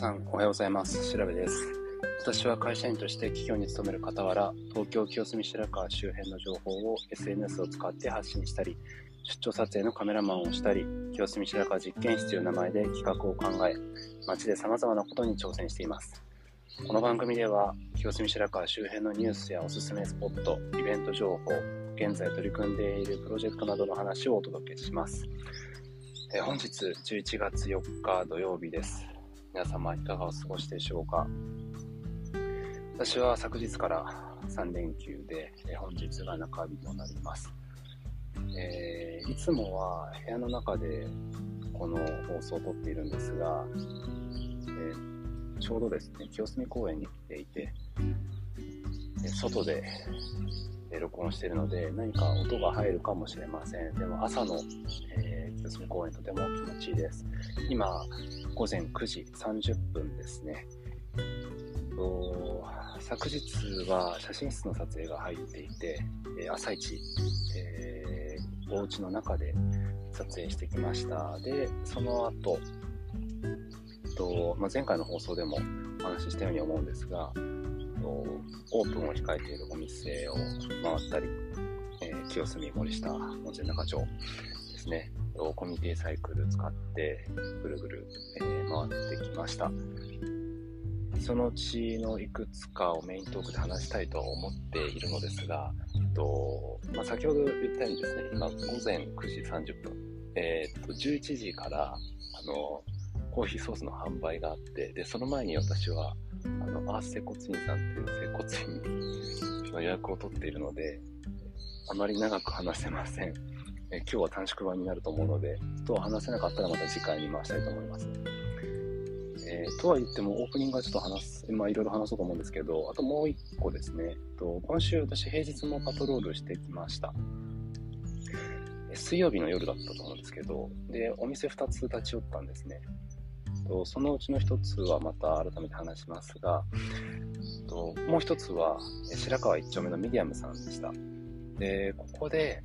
さん、おはようございます。調べです。私は会社員として企業に勤める傍ら、東京清澄白河周辺の情報を SNS を使って発信したり、出張撮影のカメラマンをしたり、清澄白河実験室という名前で企画を考え、街で様々なことに挑戦しています。この番組では、清澄白河周辺のニュースやおすすめスポット、イベント情報、現在取り組んでいるプロジェクトなどの話をお届けします。え本日11月4日土曜日です。皆様いかがお過ごしでしょうか？私は昨日から3連休で、え本日が中日となります、えー、いつもは部屋の中でこの放送を撮っているんですが、えー、ちょうどですね清澄公園に来ていて、外で録音しているので何か音が入るかもしれません。でも朝の、えー、清澄公園とても気持ちいいです今午前9時30分ですね。昨日は写真室の撮影が入っていて、え朝一、えー、お家の中で撮影してきました。で、その後、とまあ、前回の放送でもお話ししたように思うんですが、オープンを控えているお店を回ったり、えー、清澄森下温泉中町ですね、コミュニティサイクル使ってぐるぐる、えー、回ってきました。そのうちのいくつかをメイントークで話したいと思っているのですが、とまあ、先ほど言ったようにですね、今午前9時30分、えー、っと11時からあのコーヒーソースの販売があって、でその前に私はあのアース接骨院さんっていう接骨院の予約を取っているので、あまり長く話せません。え今日は短縮版になると思うので、と話せなかったらまた次回に回したいと思います。えー、とは言っても、オープニングはちょっと話す、まあいろいろ話そうと思うんですけど、あともう一個ですね、と今週私平日もパトロールしてきました。水曜日の夜だったと思うんですけど、で、お店2つ立ち寄ったんですね。とそのうちの1つはまた改めて話しますが、ともう1つは白川1丁目のミディアムさんでした。で、ここで、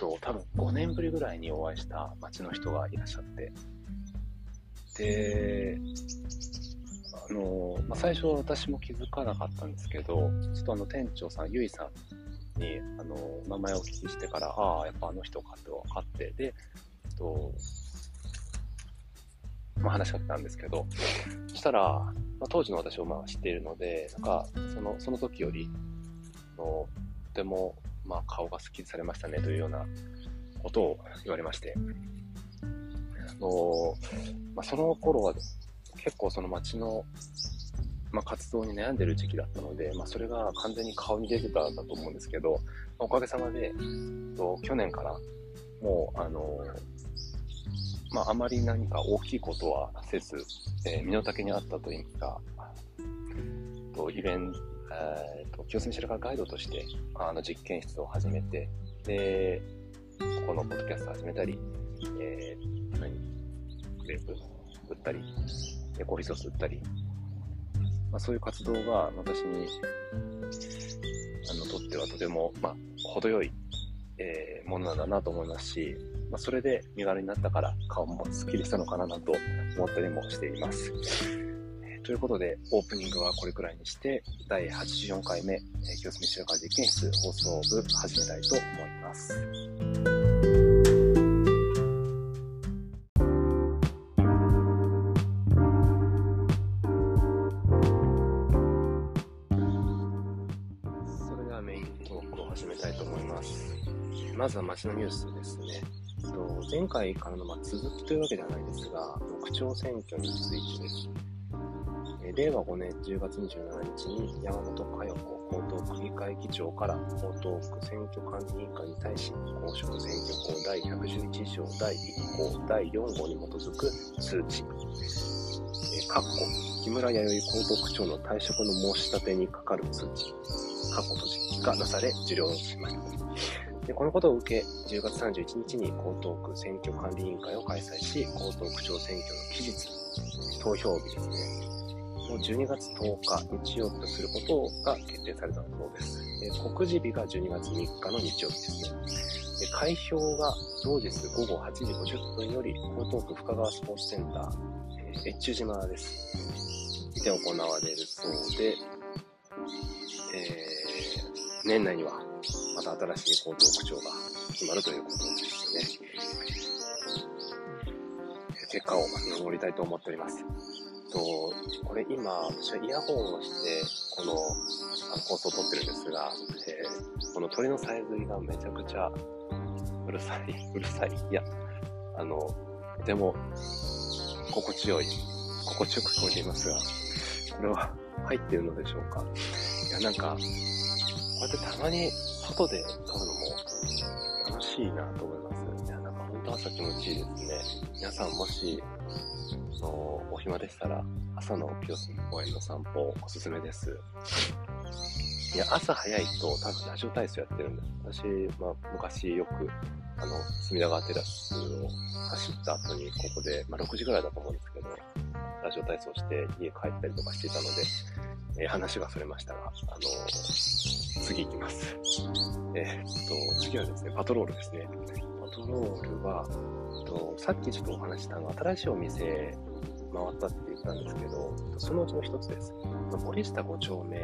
と多分5年ぶりぐらいにお会いした街の人がいらっしゃって、で、あの、まあ、最初は私も気づかなかったんですけど、ちょっとあの店長さん、ゆいさんに、あの、名前をお聞きしてから、ああ、やっぱあの人かって分かって、で、と、まあ、話しかけたんですけど、そしたら、まあ、当時の私をまあ知っているので、なんか、その、その時より、のとてもまあ、顔がスッキリされましたねというようなことを言われまして、あのまあ、その頃は結構その街の、まあ、活動に悩んでる時期だったので、まあ、それが完全に顔に出てたんだと思うんですけど、まあ、おかげさまで、と去年からもう、あのまあ、あまり何か大きいことはせず、えー、身の丈にあったというか、とイベント、えーと、清澄白河ガイドとしてあの実験室を始めて、で、ここのポッドキャスト始めたり、えー、何クレープ売ったり、コーヒーソース売ったり、まあ、そういう活動が私にあのとってはとても、まあ、程よい、えー、ものなんだなと思いますし、まあ、それで身軽になったから顔もスッキリしたのかななんて思ったりもしています。ということで、オープニングはこれくらいにして、第84回目、え清澄白河実験室放送部始めたいと思います。それではメイントークを始めたいと思います。まずは街のニュースですね。前回からのま続きというわけではないですが、区長選挙についてです。令和5年10月27日に山本佳代子江東区議会議長から江東区選挙管理委員会に対し公職選挙法第111条第1項第4号に基づく通知、え括弧木村弥生江東区長の退職の申し立てにかかる通知、括弧閉じがなされ受領しました。でこのことを受け、10月31日に江東区選挙管理委員会を開催し、江東区長選挙の期日、投票日ですね、を12月10日日曜日とすることが決定されたそうです。え告示日が12月3日の日曜日ですね。で開票が同日午後8時50分より江東区深川スポーツセンター、え越中島です。で行われるそうで、えー、年内にはまた新しい高等区長が決まるということですね。結果を見守りたいと思っております。と、これ今、私はイヤホンをして、この放送を撮ってるんですが、えー、この鳥のさえずりがめちゃくちゃうるさい、うるさい。いや、あの、とても心地よい、心地よく聞こえていますが、これは入っているのでしょうか？いや、なんか、こうやってたまに外で撮るのも楽しいなと思います。いや、なんか本当朝気持ちいいですね。皆さんもし、の暇でしたら、朝の清澄公園の散歩おすすめです。いや、朝早いと多分ラジオ体操やってるんです。私、まあ、昔よく、あの、隅田川テラスを走った後に、ここで、まあ、6時ぐらいだと思うんですけど、ラジオ体操して家帰ったりとかしていたので、えー、話がそれましたが、あのー、次行きます。えー、っと、次はですね、パトロールですね。パトロールは、とさっきちょっとお話したの新しいお店回ったって言ったんですけど、そのうちの一つです。森下5丁目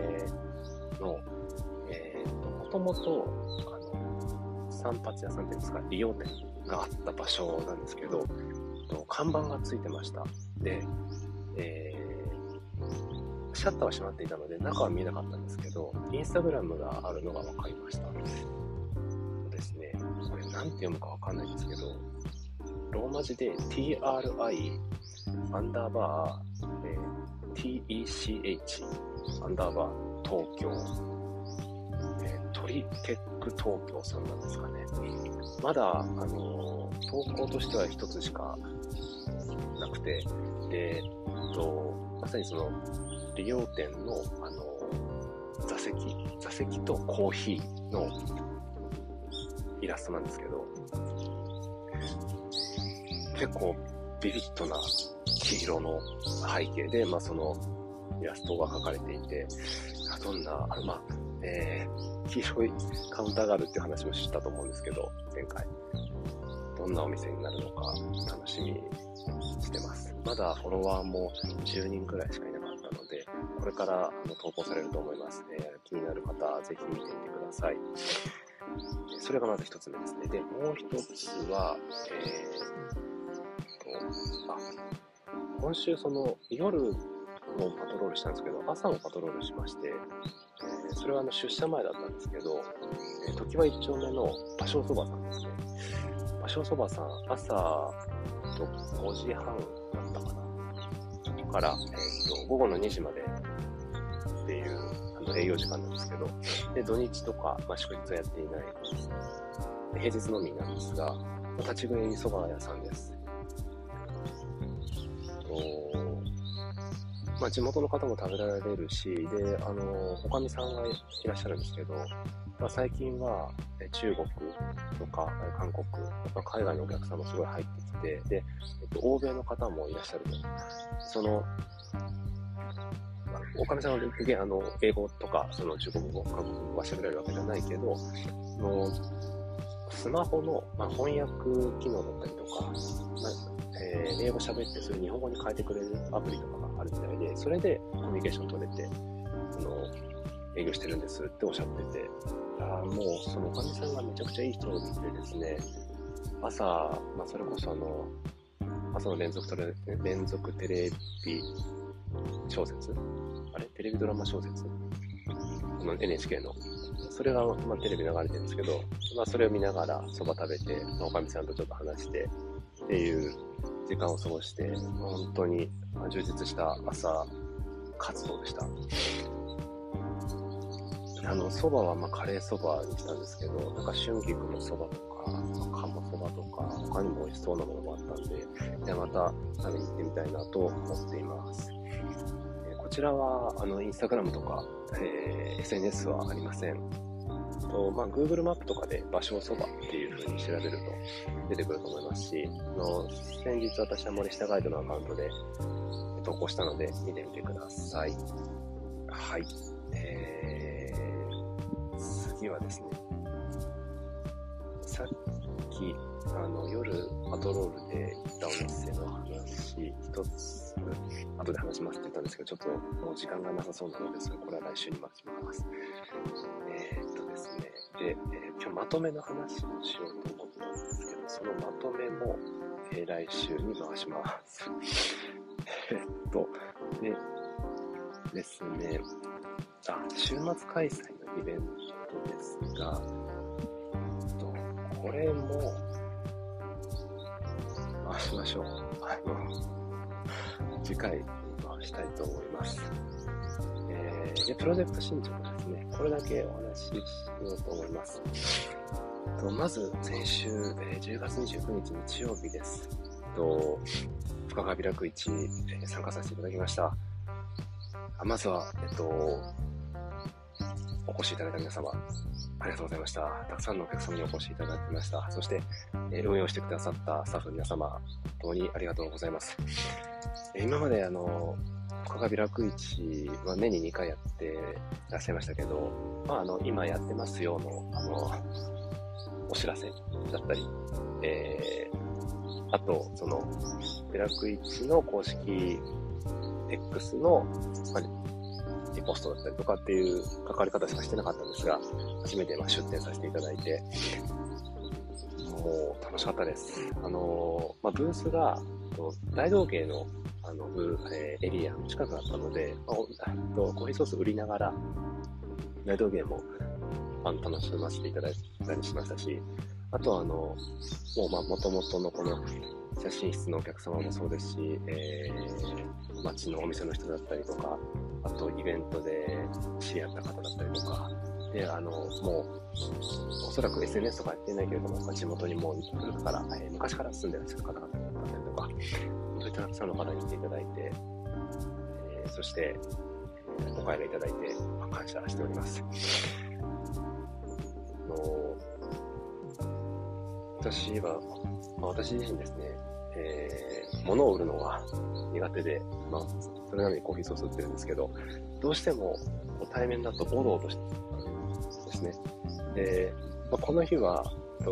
の、えーと、もともと、あの、散髪屋さんっていうんですか、利用店があった場所なんですけど、と看板がついてました。で、えー、シャッターは閉まっていたので、中は見えなかったんですけど、インスタグラムがあるのが分かりました。ですね、これ何て読むか分かんないんですけど、ローマ字で TRI アンダーバー、えー、TECH アンダーバー東京、えー、トリテック東京さんなんですかね。まだ、あのー、投稿としては一つしかなくて、で、えっと、まさにその、利用店の、あのー、座席、座席とコーヒーのイラストなんですけど、結構ビビッドな黄色の背景で、まあ、そのイラストが描かれていて、どんな、あまあ、えー、黄色いカウンターがあるって話も知ったと思うんですけど、前回。どんなお店になるのか楽しみにしてます。まだフォロワーも10人くらいしかいなかったので、これからあの投稿されると思います、えー、気になる方、ぜひ見てみてください。それがまず一つ目ですね。で、もう一つは、えーあ、今週その夜もパトロールしたんですけど、朝もパトロールしまして、え、それはあの出社前だったんですけど、えー、時は一丁目の芭蕉そばさんですね。芭蕉そばさん、朝5時半だったかな。から、えーと、午後の2時までっていうあの営業時間なんですけど、で土日とか、まあ、祝日はやっていない平日のみなんですが、立ち食いそば屋さんです。まあ、地元の方も食べられるし、で、あの、おかみさんがいらっしゃるんですけど、まあ、最近は中国とか韓国、まあ、海外のお客さんもすごい入ってきて、で、えっと、欧米の方もいらっしゃると。その、おかみさんはあの英語とか、その中国語、韓国語は喋れるわけじゃないけど、のスマホの、まあ、翻訳機能だったりとか、まあえー、英語喋ってそれ日本語に変えてくれるアプリとかがあるみたいで、それでコミュニケーション取れて、あの、営業してるんですっておっしゃってて、あもうそのおかみさんがめちゃくちゃいい人でですね、朝、まあ、それこそあの、朝の連続テレ連続テレビ小説あれ？テレビドラマ小説？の NHK の。それが、まあ、テレビ流れてるんですけど、まあ、それを見ながらそば食べて、まあ、おかみさんとちょっと話してっていう時間を過ごして、本当に充実した朝活動でした。あの、蕎麦はまあカレー蕎麦にしたんですけど、なんか春菊の蕎麦とか、鴨蕎麦とか、他にも美味しそうなものもあったんで、でまた食べに行ってみたいなと思っています。えこちらは、あの、インスタグラムとか、えー、SNS はありません。と、まあ、Google マップとかで場所そばっていう風に調べると出てくると思いますし、あの先日私は森下ガイドのアカウントで投稿したので見てみてください。はい。えー、次はですね、さっき、あの、夜、パトロールで行ったお店の話、一つ、後で話しますって言ったんですけど、ちょっともう時間がなさそうなので、それ、これは来週に巻きます。で、えー、今日まとめの話をしようと思ったんですけど、そのまとめも、えー、来週に回します。えっと、で、ですね、あ、週末開催のイベントですが、えっとこれも、回しましょう。あの、次回に回したいと思います。えー、で、プロジェクト進捗ですね。これだけお話ししようと思います。とまず、先週、えー、10月29日日曜日です。と深川開く市、えー、参加させていただきました。まずは、えっと、お越しいただいた皆様、りがとうございました。たくさんのお客様にお越しいただきました。そして、えー、運用してくださったスタッフの皆様、本当にありがとうございます。えー、今まで、あの、深川楽市は年に2回やってらっしゃいましたけど、まあ、あの、今やってますよの、あの、お知らせだったり、えー、あと、その、楽市の公式 X の、まあ、ポストだったりとかっていう関わり方しかしてなかったんですが、初めてま出展させていただいて、もう楽しかったです。あのまあ、ブースが大道芸のあのブえー、エリアの近くだったので、まあ、とコーヒーソース売りながら大道芸もあの楽しませていただいたりしましたし、あとはあの、もうまあ元々のこの写真室のお客様もそうですし、えー、街のお店の人だったりとか、あとイベントで知り合った方だったりとか、で、あの、もう、おそらく SNS とかやってないけれども、地元にもう古くから、えー、昔から住んでらっしゃる方々だったりとか、そういったたくさんの方に来ていただいて、えー、そして、お帰りいただいて、まあ、感謝しております。の私は、まあ、私自身ですね、えー、物を売るのが苦手で、まあ、それなのにコーヒーソース売ってるんですけど、どうしても対面だとおどおどしてですね。で、まあ、この日は、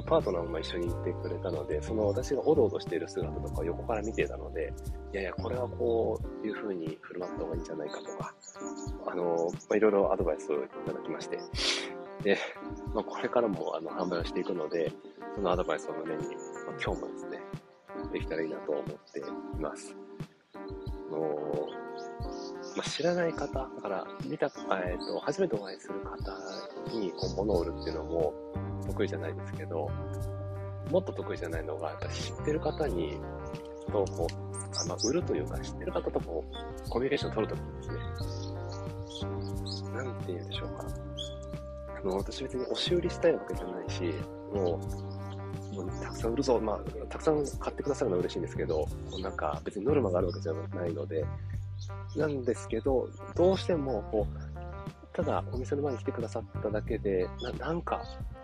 パートナーも一緒に行ってくれたので、その私がおどおどしている姿とかを横から見てたので、いやいや、これはこういう風に振る舞った方がいいんじゃないかとか、あの、ま、いろいろアドバイスをいただきまして、で、まあ、これからもあの販売をしていくので、そのアドバイスを胸に、まあ、今日もですね、できたらいいなと思っています。のまあ、知らない方、だから見た、え、ー、と、初めてお会いする方にこう物を売るっていうのも得意じゃないですけど、もっと得意じゃないのが、やっぱ知ってる方に、とこう、あまあ、売るというか、知ってる方とこう、コミュニケーションを取るときにですね、なんて言うんでしょうか。あの、私別に押し売りしたいわけじゃないし、もう、もうたくさん売るぞ、まあ、たくさん買ってくださるのは嬉しいんですけど、なんか別にノルマがあるわけじゃないので、なんですけど、どうしても、こう、ただお店の前に来てくださっただけで、ななんか、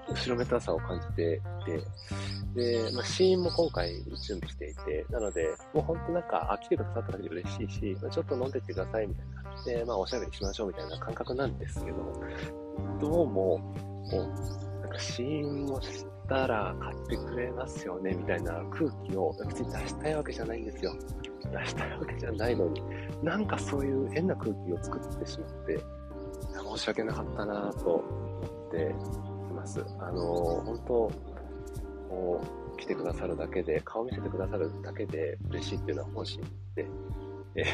後ろめたさを感じていて、で、まあ、シーンも今回準備していて、なので、もう本当なんか、あ、来てくださっただけで嬉しいし、まあ、ちょっと飲んでってくださいみたいな。で、まあ、おしゃべりしましょうみたいな感覚なんですけど、どうも、こう、なんかシーンをたら買ってくれますよねみたいな空気を別に出したいわけじゃないんですよ。出したいわけじゃないのに、なんかそういう変な空気を作ってしまって、申し訳なかったなと思っています。あの、本当、こう、来てくださるだけで、顔見せてくださるだけで嬉しいっていうのは本心で、え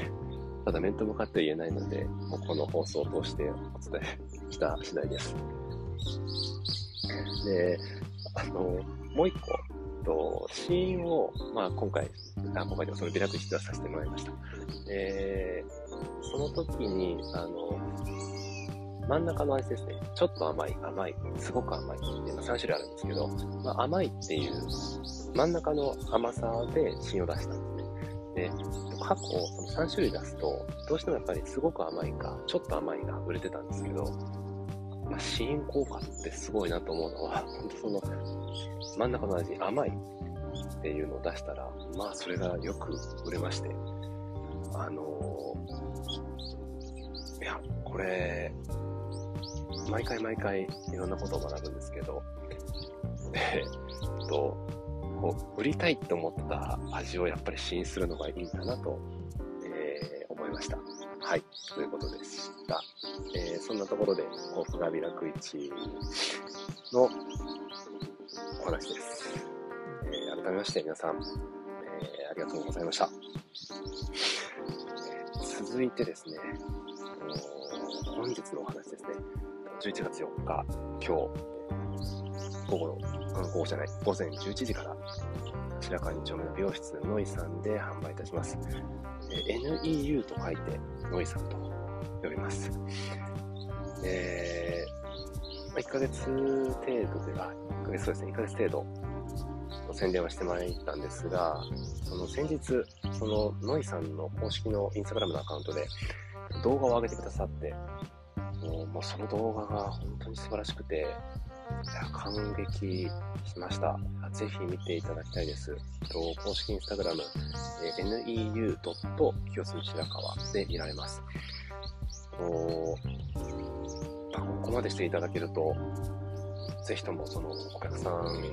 ただ面と向かって言えないので、もうこの放送を通してお伝えした次第です。で、あの、もう一個、と、シーンを、まあ、今回、あ今回でもそのビラクシはさせてもらいました。で、その時に、あの、真ん中のアイスですね。ちょっと甘い、甘い、すごく甘いって、まあ、3種類あるんですけど、まあ、甘いっていう真ん中の甘さで芯を出したんですね。で、過去、その3種類出すと、どうしてもやっぱりすごく甘いか、ちょっと甘いが売れてたんですけど、まあ、試飲効果ってすごいなと思うのは、本当その、真ん中の味、甘いっていうのを出したら、まあ、それがよく売れまして、あのー、いや、これ、毎回毎回いろんなことを学ぶんですけど、え、っと、こう、売りたいって思った味をやっぱり試飲するのがいいんだなと、えー、思いました。はい、ということでした。えー、そんなところで、幸福が開く市のお話です。えー、改めまして皆さん、えー、ありがとうございました。続いてですね、本日のお話ですね。11月4日、今日、午後の、午後じゃない、午前11時から、白川2丁目の美容室ノイさんで販売いたします。NEU と書いて、ノイさんと呼びます。えー、1ヶ月程度では、1ヶ月そうですね、1ヶ月程度の宣伝はしてまいったんですが、その先日、そのノイさんの公式のインスタグラムのアカウントで動画を上げてくださって、もうその動画が本当に素晴らしくて、や感激しました。ぜひ見ていただきたいですと。公式インスタグラム、neu. 清澄白河で見られます。ここまでしていただけると、ぜひともそのお客さんに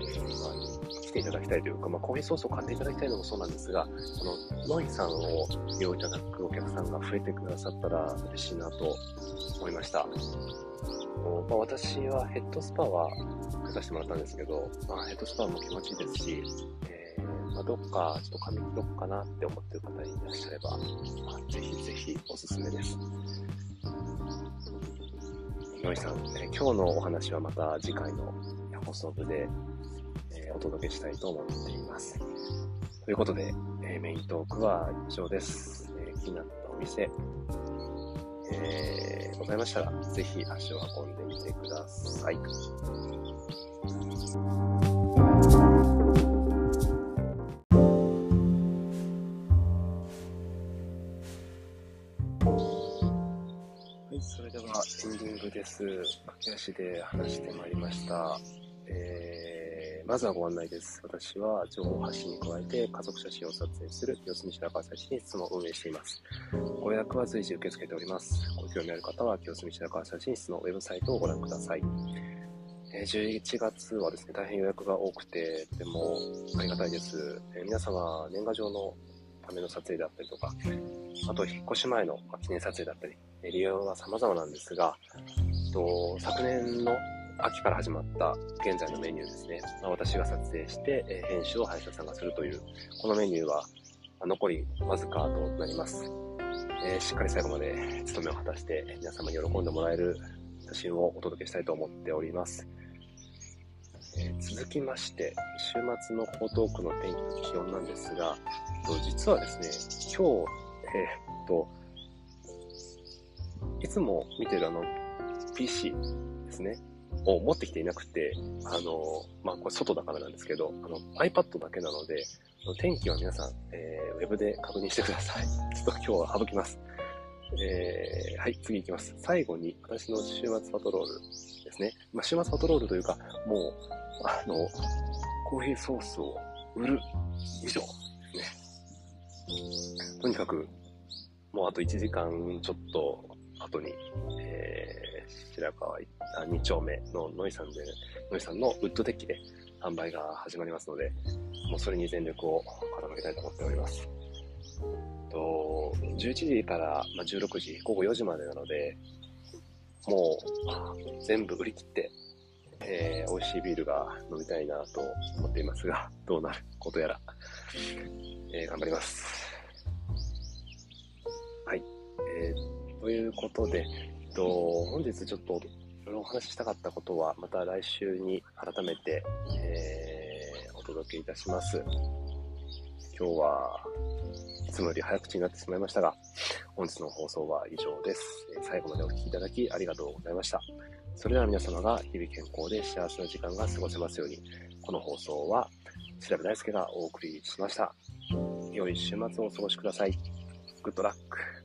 来ていただきたいというか、まあ、コーヒーソースを買っていただきたいのもそうなんですが、そのノイさんを利用いただくお客さんが増えてくださったら嬉しいなと思いました。まあ、私はヘッドスパは受けさせてもらったんですけど、まあ、ヘッドスパも気持ちいいですし、えー、まあ、どっかちょっと髪切ろっかなって思ってる方いらっしゃれば、まあ、ぜひぜひおすすめです。ノイさん、えー、今日のお話はまた次回の放送部で、お届けしたいと思っています。ということで、えメイントークは以上です。え気になったお店、えー、ございましたら、ぜひ足を運んでみてください。はい、それではエンディングです。駆け足で話してまいりました。えーまずはご案内です。私は情報発信に加えて家族写真を撮影する四隅白川写真室も運営しています。ご予約は随時受け付けております。ご興味ある方は清澄白河写真室のウェブサイトをご覧ください。11月はですね、大変予約が多くて、とてもありがたいです。皆様、年賀状のための撮影であったりとか、あと、引っ越し前の記念撮影だったり、利用は様々なんですが、と昨年の秋から始まった現在のメニューですね。まあ、私が撮影して、え編集を林田さんがするという、このメニューは残りわずかとなります。えー、しっかり最後まで務めを果たして、皆様に喜んでもらえる写真をお届けしたいと思っております。えー、続きまして、週末の江東区の天気と気温なんですが、実はですね、今日、えー、っと、いつも見てるあの PC ですね。を持ってきていなくて、あの、まあ、これ外だからなんですけど、あの、iPad だけなので、天気は皆さん、えー、ウェブで確認してください。ちょっと今日は省きます。えー、はい、次行きます。最後に、私の週末パトロールですね。まあ、週末パトロールというか、もう、あの、コーヒーソースを売る以上ですね。とにかく、もうあと1時間ちょっと後に、えー白川2丁目のノイさんで、ノイさんのウッドデッキで販売が始まりますので、もうそれに全力を傾けたいと思っております。と11時からま16時、午後4時までなので、もう全部売り切って、えー、美味しいビールが飲みたいなと思っていますが、どうなることやら、えー、頑張ります。はい。えー、ということで、と、本日ちょっとお話ししたかったことは、また来週に改めて、えー、お届けいたします。今日はいつもより早口になってしまいましたが、本日の放送は以上です。最後までお聴きいただきありがとうございました。それでは皆様が日々健康で幸せな時間が過ごせますように、この放送は調べ大輔がお送りしました。良い週末をお過ごしください。グッドラック。